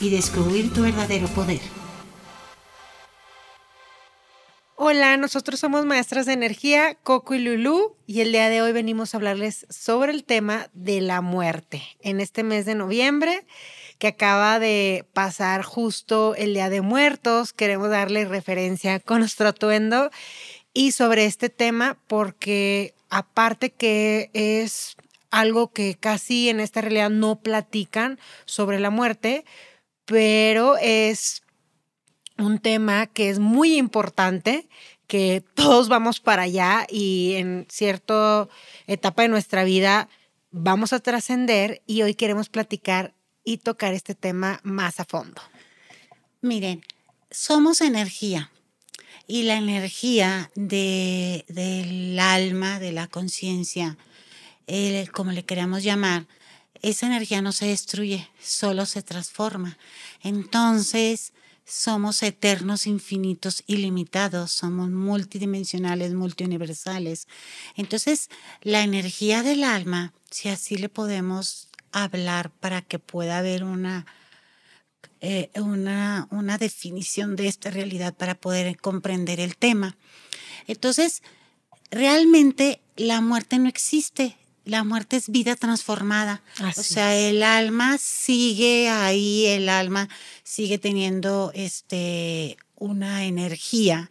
y descubrir tu verdadero poder. Hola, nosotros somos maestras de energía, Coco y Lulu, y el día de hoy venimos a hablarles sobre el tema de la muerte. En este mes de noviembre, que acaba de pasar justo el Día de Muertos, queremos darle referencia con nuestro atuendo y sobre este tema porque aparte que es algo que casi en esta realidad no platican sobre la muerte, pero es un tema que es muy importante, que todos vamos para allá y en cierta etapa de nuestra vida vamos a trascender y hoy queremos platicar y tocar este tema más a fondo. Miren, somos energía y la energía de, del alma, de la conciencia, como le queramos llamar, esa energía no se destruye, solo se transforma. Entonces, somos eternos, infinitos, ilimitados, somos multidimensionales, multiuniversales. Entonces, la energía del alma, si así le podemos hablar para que pueda haber una, eh, una, una definición de esta realidad para poder comprender el tema. Entonces, realmente la muerte no existe, la muerte es vida transformada. o sea, el alma sigue ahí, el alma sigue teniendo este, una energía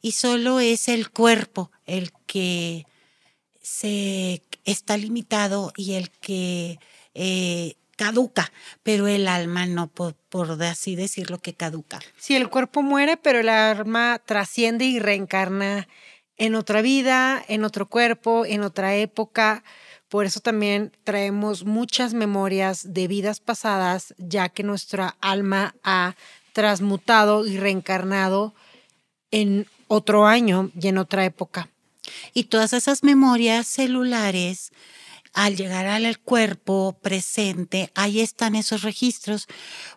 y solo es el cuerpo el que se está limitado y el que eh, caduca, pero el alma no, por, por, así decirlo, que caduca. Sí, el cuerpo muere, pero el alma trasciende y reencarna en otra vida, en otro cuerpo, en otra época. Por eso también traemos muchas memorias de vidas pasadas, ya que nuestra alma ha transmutado y reencarnado en otro año y en otra época. Y todas esas memorias celulares, al llegar al cuerpo presente, ahí están esos registros.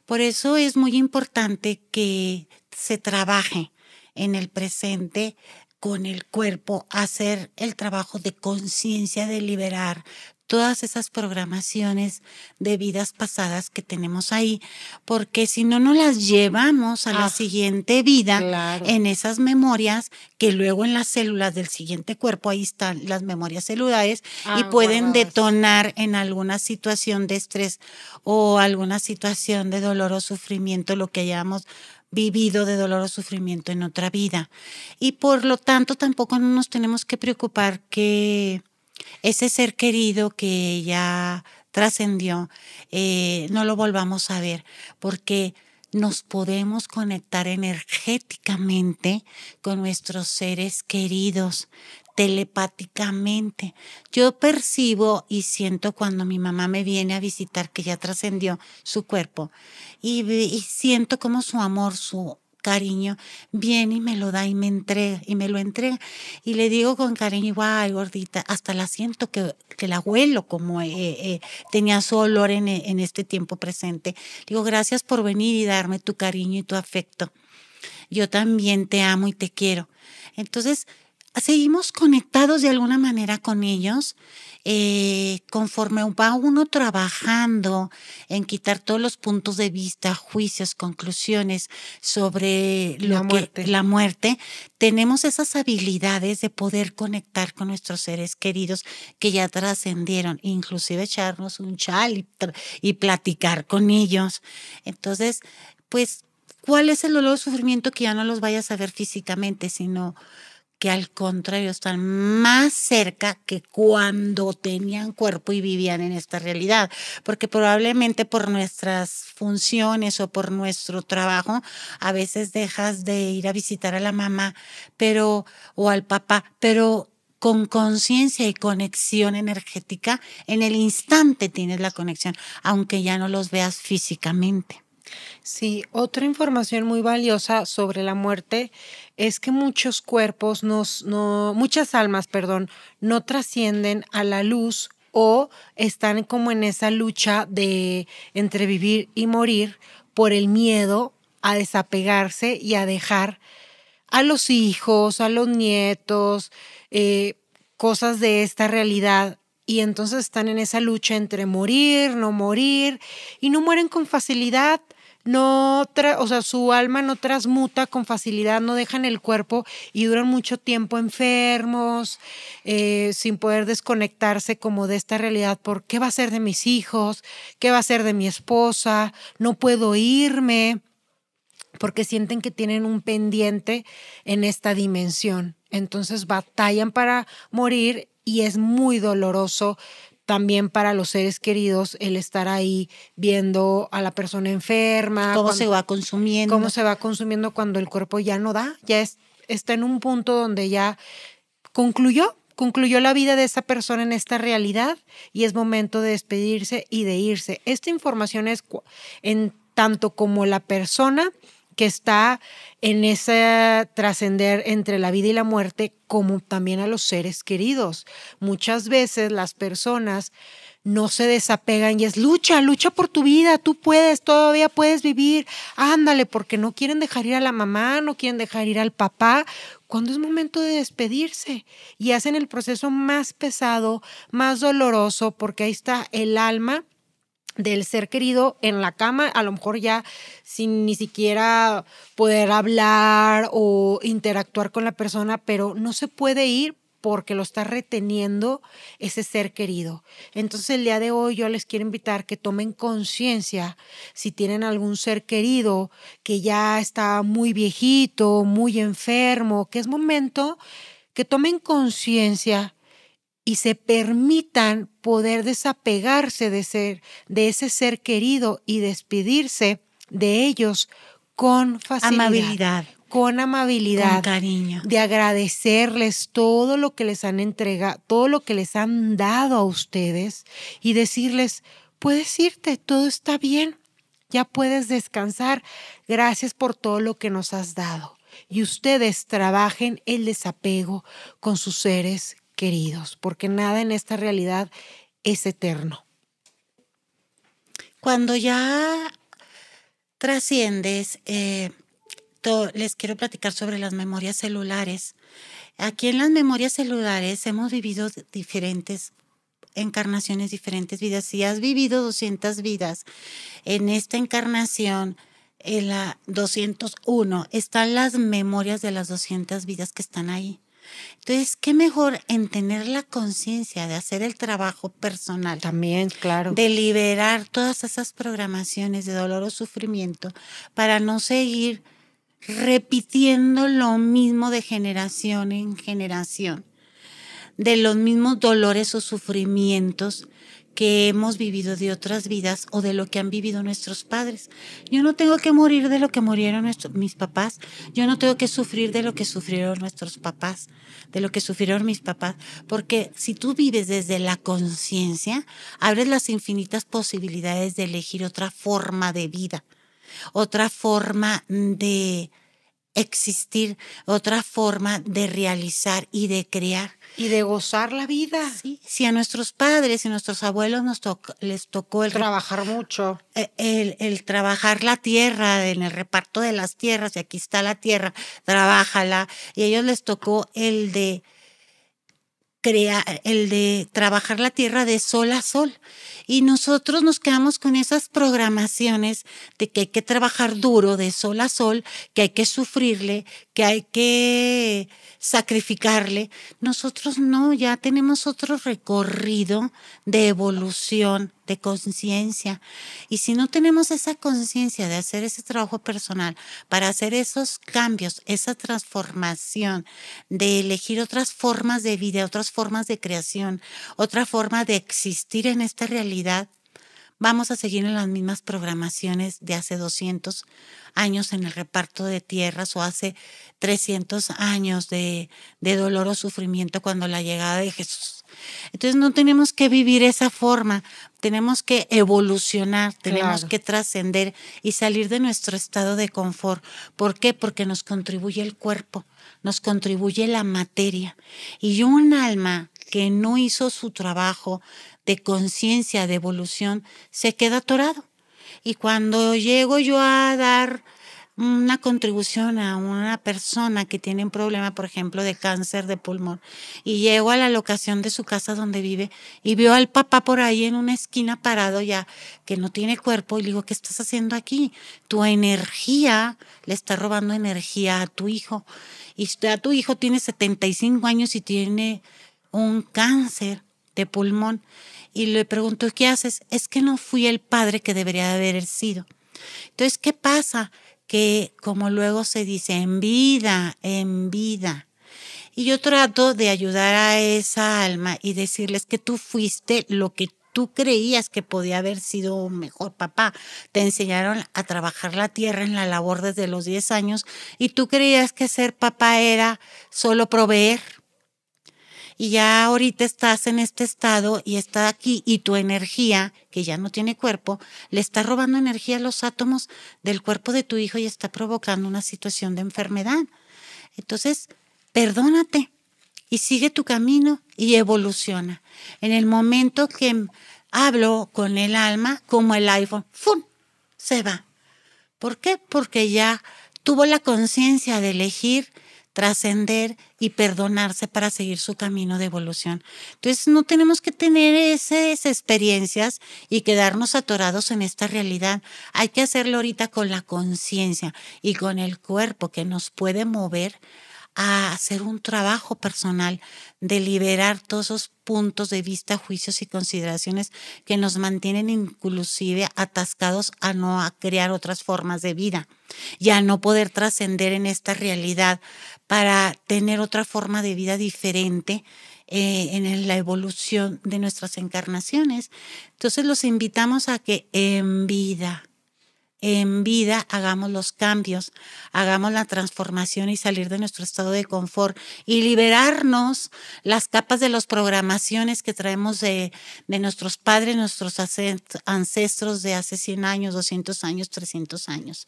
Por eso es muy importante que se trabaje en el presente con el cuerpo, hacer el trabajo de conciencia, de liberar todas esas programaciones de vidas pasadas que tenemos ahí, porque si no, no las llevamos a la ah, siguiente vida en esas memorias que luego en las células del siguiente cuerpo, ahí están las memorias celulares y ah, pueden detonar en alguna situación de estrés o alguna situación de dolor o sufrimiento, lo que llamamos vivido de dolor o sufrimiento en otra vida. Y por lo tanto tampoco nos tenemos que preocupar que ese ser querido que ya trascendió eh, no lo volvamos a ver, porque nos podemos conectar energéticamente con nuestros seres queridos telepáticamente. Yo percibo y siento cuando mi mamá me viene a visitar que ya trascendió su cuerpo y, siento como su amor, su cariño viene y me lo da y me entrega y me lo entrega. Y le digo con cariño ay gordita hasta la siento que, que la abuelo como eh, eh, tenía su olor en, en este tiempo presente digo gracias por venir y darme tu cariño y tu afecto. Yo también te amo y te quiero entonces seguimos conectados de alguna manera con ellos. Eh, conforme va uno trabajando en quitar todos los puntos de vista, juicios, conclusiones sobre la, muerte. la muerte, tenemos esas habilidades de poder conectar con nuestros seres queridos que ya trascendieron, inclusive echarnos un chal y, y platicar con ellos. Entonces, pues, ¿cuál es el dolor o sufrimiento que ya no los vayas a ver físicamente, sino que al contrario están más cerca que cuando tenían cuerpo y vivían en esta realidad, porque probablemente por nuestras funciones o por nuestro trabajo a veces dejas de ir a visitar a la mamá, pero o al papá, pero con conciencia y conexión energética, en el instante tienes la conexión, aunque ya no los veas físicamente. Sí, otra información muy valiosa sobre la muerte es que muchos cuerpos, no, muchas almas, perdón, no trascienden a la luz o están como en esa lucha de entre vivir y morir por el miedo a desapegarse y a dejar a los hijos, a los nietos, eh, cosas de esta realidad. Y entonces están en esa lucha entre morir, no morir, y no mueren con facilidad no, o sea, su alma no transmuta con facilidad, no dejan el cuerpo y duran mucho tiempo enfermos, eh, sin poder desconectarse como de esta realidad por qué va a ser de mis hijos, qué va a ser de mi esposa, no puedo irme, porque sienten que tienen un pendiente en esta dimensión. Entonces batallan para morir y es muy doloroso también para los seres queridos el estar ahí viendo a la persona enferma. Cómo se va consumiendo. Cómo se va consumiendo cuando el cuerpo ya no da, ya está en un punto donde ya concluyó, concluyó la vida de esa persona en esta realidad y es momento de despedirse y de irse. Esta información es en tanto como la persona que está en ese trascender entre la vida y la muerte, como también a los seres queridos. Muchas veces las personas no se desapegan y es lucha, lucha por tu vida, tú puedes, todavía puedes vivir, ándale, porque no quieren dejar ir a la mamá, no quieren dejar ir al papá, cuando es momento de despedirse y hacen el proceso más pesado, más doloroso, porque ahí está el alma del ser querido en la cama, a lo mejor ya sin ni siquiera poder hablar o interactuar con la persona, pero no se puede ir porque lo está reteniendo ese ser querido. Entonces el día de hoy yo les quiero invitar que tomen conciencia si tienen algún ser querido que ya está muy viejito, muy enfermo, que es momento que tomen conciencia y se permitan poder desapegarse de ser de ese ser querido y despedirse de ellos con facilidad, amabilidad, con amabilidad, con cariño, de agradecerles todo lo que les han entregado, todo lo que les han dado a ustedes y decirles, puedes irte, todo está bien, ya puedes descansar, gracias por todo lo que nos has dado. Y ustedes trabajen el desapego con sus seres queridos, porque nada en esta realidad es eterno. Cuando ya trasciendes, eh, les quiero platicar sobre las memorias celulares. Aquí en las memorias celulares hemos vivido diferentes encarnaciones, diferentes vidas. Si has vivido 200 vidas, en esta encarnación, en la 201, están las memorias de las 200 vidas que están ahí. Entonces, qué mejor en tener la conciencia de hacer el trabajo personal. También, claro. De liberar todas esas programaciones de dolor o sufrimiento para no seguir repitiendo lo mismo de generación en generación, de los mismos dolores o sufrimientos que hemos vivido de otras vidas o de lo que han vivido nuestros padres. Yo no tengo que morir de lo que murieron mis papás, yo no tengo que sufrir de lo que sufrieron nuestros papás, de lo que sufrieron mis papás, porque si tú vives desde la conciencia, abres las infinitas posibilidades de elegir otra forma de vida, otra forma de existir, otra forma de realizar y de crear. Y de gozar la vida. Sí, si a nuestros padres y nuestros abuelos nos les tocó el trabajar mucho. Eh, el, el, trabajar la tierra, en el reparto de las tierras, y aquí está la tierra, trabájala. Y a ellos les tocó el de crear, el de trabajar la tierra de sol a sol. Y nosotros nos quedamos con esas programaciones de que hay que trabajar duro de sol a sol, que hay que sufrirle, que hay que sacrificarle. Nosotros no, ya tenemos otro recorrido de evolución, de conciencia. Y si no tenemos esa conciencia de hacer ese trabajo personal para hacer esos cambios, esa transformación, de elegir otras formas de vida, otras formas de creación, otra forma de existir en esta realidad, vamos a seguir en las mismas programaciones de hace 200 años en el reparto de tierras o hace 300 años de, de dolor o sufrimiento cuando la llegada de Jesús Entonces no tenemos que vivir esa forma, tenemos que evolucionar, tenemos Claro. que trascender y salir de nuestro estado de confort. ¿Por qué? Porque nos contribuye el cuerpo, nos contribuye la materia. Y un alma que no hizo su trabajo de conciencia, de evolución, se queda atorado. Y cuando llego yo a dar una contribución a una persona que tiene un problema, por ejemplo, de cáncer de pulmón, y llego a la locación de su casa donde vive y veo al papá por ahí en una esquina parado ya, que no tiene cuerpo, y le digo, ¿qué estás haciendo aquí? Tu energía le está robando energía a tu hijo. Y a tu hijo tiene 75 años y tiene un cáncer de pulmón. Y le pregunto, ¿qué haces? Es que no fui el padre que debería haber sido. Entonces, ¿qué pasa? Que como luego se dice, en vida, en vida. Y yo trato de ayudar a esa alma y decirles que tú fuiste lo que tú creías que podía haber sido mejor papá. Te enseñaron a trabajar la tierra en la labor desde los 10 años y tú creías que ser papá era solo proveer y ya ahorita estás en este estado y está aquí y tu energía, que ya no tiene cuerpo, le está robando energía a los átomos del cuerpo de tu hijo y está provocando una situación de enfermedad. Entonces, perdónate y sigue tu camino y evoluciona. En el momento que hablo con el alma, como el iPhone, ¡fum! se va. ¿Por qué? Porque ya tuvo la conciencia de elegir trascender y perdonarse para seguir su camino de evolución. Entonces no tenemos que tener esas experiencias y quedarnos atorados en esta realidad. Hay que hacerlo ahorita con la conciencia y con el cuerpo que nos puede mover a hacer un trabajo personal de liberar todos esos puntos de vista, juicios y consideraciones que nos mantienen inclusive atascados a no crear otras formas de vida y a no poder trascender en esta realidad para tener otra forma de vida diferente eh, en la evolución de nuestras encarnaciones. Entonces los invitamos a que en vida, en vida hagamos los cambios, hagamos la transformación y salir de nuestro estado de confort y liberarnos las capas de las programaciones que traemos de, de nuestros padres, nuestros ancestros de hace 100 años, 200 años, 300 años.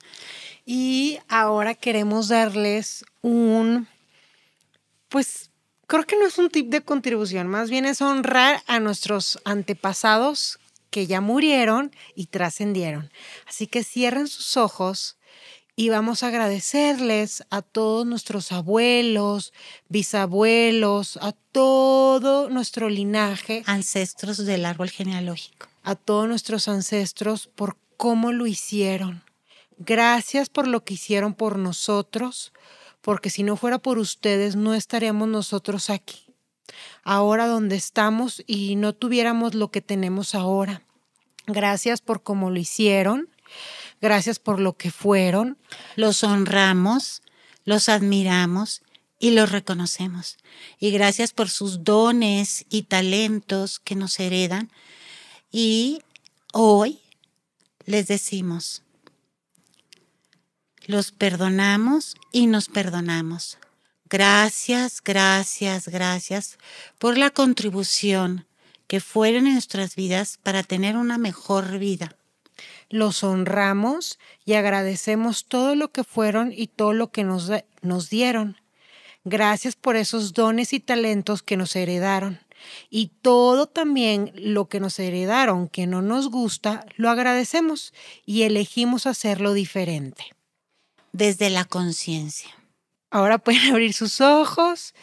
Y ahora queremos darles un, pues creo que no es un tip de contribución, más bien es honrar a nuestros antepasados que ya murieron y trascendieron. Así que cierren sus ojos y vamos a agradecerles a todos nuestros abuelos, bisabuelos, a todo nuestro linaje, Ancestros del árbol genealógico. a todos nuestros ancestros por cómo lo hicieron. Gracias por lo que hicieron por nosotros, porque si no fuera por ustedes no estaríamos nosotros aquí ahora donde estamos y no tuviéramos lo que tenemos ahora. Gracias por cómo lo hicieron, gracias por lo que fueron. Los honramos, los admiramos y los reconocemos. Y gracias por sus dones y talentos que nos heredan. Y hoy les decimos, los perdonamos y nos perdonamos. Gracias, gracias, gracias por la contribución que fueron en nuestras vidas para tener una mejor vida. Los honramos y agradecemos todo lo que fueron y todo lo que nos, nos dieron. Gracias por esos dones y talentos que nos heredaron. Y todo también lo que nos heredaron que no nos gusta, lo agradecemos y elegimos hacerlo diferente. Desde la conciencia. Ahora pueden abrir sus ojos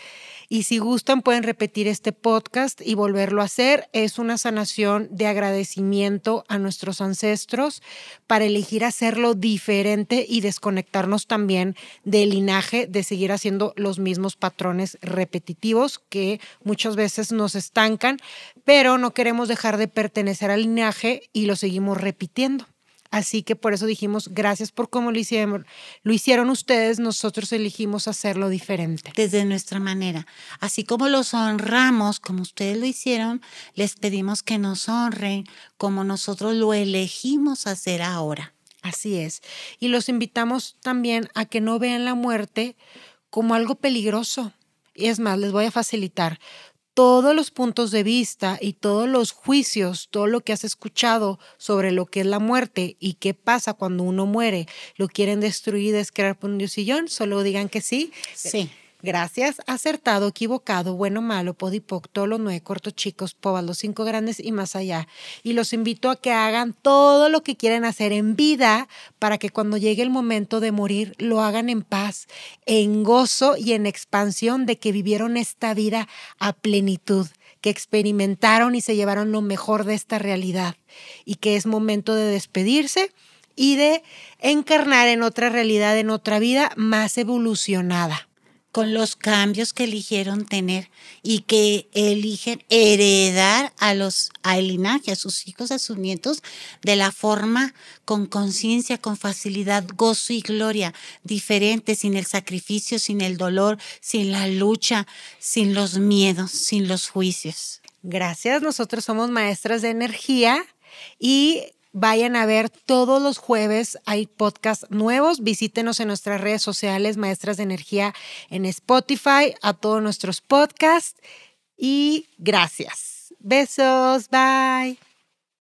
y si gustan pueden repetir este podcast y volverlo a hacer. Es una sanación de agradecimiento a nuestros ancestros para elegir hacerlo diferente y desconectarnos también del linaje de seguir haciendo los mismos patrones repetitivos que muchas veces nos estancan, pero no queremos dejar de pertenecer al linaje y lo seguimos repitiendo. Así que por eso dijimos, gracias por cómo lo hicieron, lo hicieron ustedes, nosotros elegimos hacerlo diferente. Desde nuestra manera. Así como los honramos, como ustedes lo hicieron, les pedimos que nos honren como nosotros lo elegimos hacer ahora. Así es. Y los invitamos también a que no vean la muerte como algo peligroso. Y es más, les voy a facilitar. Todos los puntos de vista y todos los juicios, todo lo que has escuchado sobre lo que es la muerte y qué pasa cuando uno muere, lo quieren destruir, descrear por un sillón, solo digan que sí. Sí. Gracias, acertado, equivocado, bueno, malo, podipoc, todos los nueve chicos, povas, los cinco grandes y más allá. Y los invito a que hagan todo lo que quieren hacer en vida para que cuando llegue el momento de morir lo hagan en paz, en gozo y en expansión de que vivieron esta vida a plenitud, que experimentaron y se llevaron lo mejor de esta realidad y que es momento de despedirse y de encarnar en otra realidad, en otra vida más evolucionada con los cambios que eligieron tener y que eligen heredar a los al linaje, a sus hijos, a sus nietos, de la forma con conciencia, con facilidad, gozo y gloria, diferente, sin el sacrificio, sin el dolor, sin la lucha, sin los miedos, sin los juicios. Gracias, nosotros somos maestras de energía y Vayan a ver todos los jueves, hay podcasts nuevos. Visítenos en nuestras redes sociales, Maestras de Energía, en Spotify, a todos nuestros podcasts. Y gracias. Besos, bye.